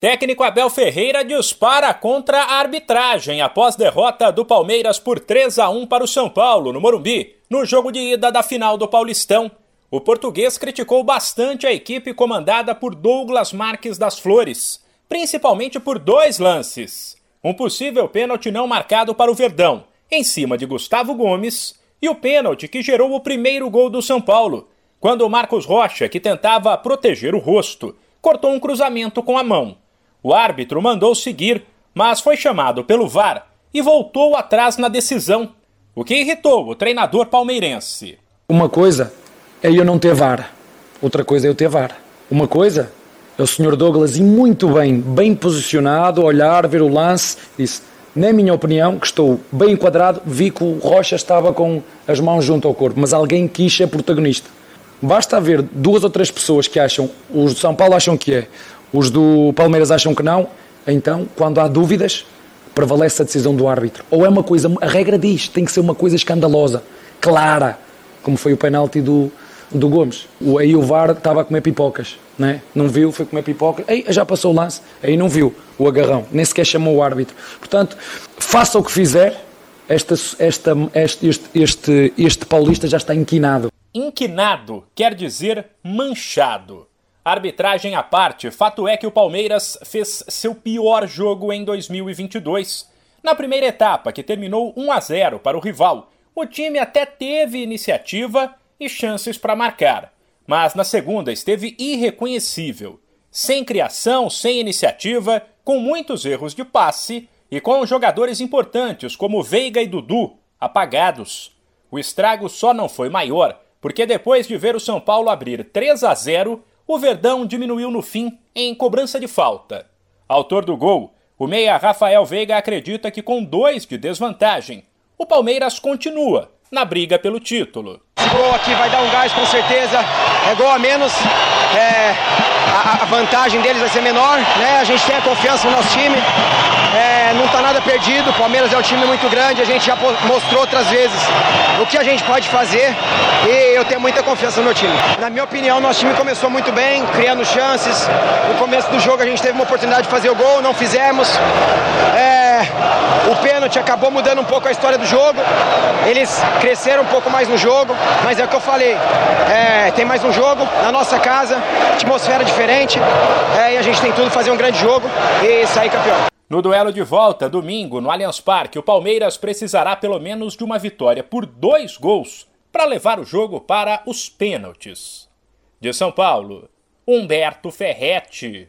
Técnico Abel Ferreira dispara contra a arbitragem após derrota do Palmeiras por 3 a 1 para o São Paulo, no Morumbi, no jogo de ida da final do Paulistão. O português criticou bastante a equipe comandada por Douglas Marques das Flores, principalmente por dois lances. Um possível pênalti não marcado para o Verdão, em cima de Gustavo Gomes, e o pênalti que gerou o primeiro gol do São Paulo, quando o Marcos Rocha, que tentava proteger o rosto, cortou um cruzamento com a mão. O árbitro mandou seguir, mas foi chamado pelo VAR e voltou atrás na decisão, o que irritou o treinador palmeirense. Uma coisa é eu não ter VAR, outra coisa é eu ter VAR. Uma coisa é o Sr. Douglas e muito bem, bem posicionado, olhar, ver o lance, disse, na minha opinião, que estou bem enquadrado, vi que o Rocha estava com as mãos junto ao corpo, mas alguém quis ser protagonista. Basta haver duas ou três pessoas que acham, os de São Paulo acham que é, os do Palmeiras acham que não, então, quando há dúvidas, prevalece a decisão do árbitro. Ou é uma coisa, a regra diz, tem que ser uma coisa escandalosa, clara, como foi o penalti do, do Gomes. O, aí o VAR estava a comer pipocas, né? não viu, foi comer pipocas, aí já passou o lance, aí não viu o agarrão, nem sequer chamou o árbitro. Portanto, faça o que fizer, esta, esta, este, este, este, este paulista já está inquinado. Inquinado quer dizer manchado. Arbitragem à parte, fato é que o Palmeiras fez seu pior jogo em 2022. Na primeira etapa, que terminou 1 a 0 para o rival, o time até teve iniciativa e chances para marcar, mas na segunda esteve irreconhecível, sem criação, sem iniciativa, com muitos erros de passe e com jogadores importantes como Veiga e Dudu apagados. O estrago só não foi maior porque depois de ver o São Paulo abrir 3 a 0, o Verdão diminuiu no fim em cobrança de falta. Autor do gol, o meia Rafael Veiga acredita que com dois de desvantagem, o Palmeiras continua na briga pelo título. Esse gol aqui vai dar um gás com certeza, é gol a menos, é, a, a, vantagem deles vai ser menor, né? A gente tem a confiança no nosso time, é, não está nada perdido, o Palmeiras é um time muito grande, a gente já mostrou outras vezes o que a gente pode fazer e eu tenho muita confiança no meu time. Na minha opinião, nosso time começou muito bem, criando chances. No começo do jogo a gente teve uma oportunidade de fazer o gol, não fizemos. É, o pênalti acabou mudando um pouco a história do jogo. Eles cresceram um pouco mais no jogo, mas é o que eu falei. É, tem mais um jogo na nossa casa, atmosfera diferente, é, e a gente tem tudo fazer um grande jogo e sair campeão. No duelo de volta, domingo, no Allianz Parque, o Palmeiras precisará pelo menos de uma vitória por dois gols para levar o jogo para os pênaltis. De São Paulo, Humberto Ferretti.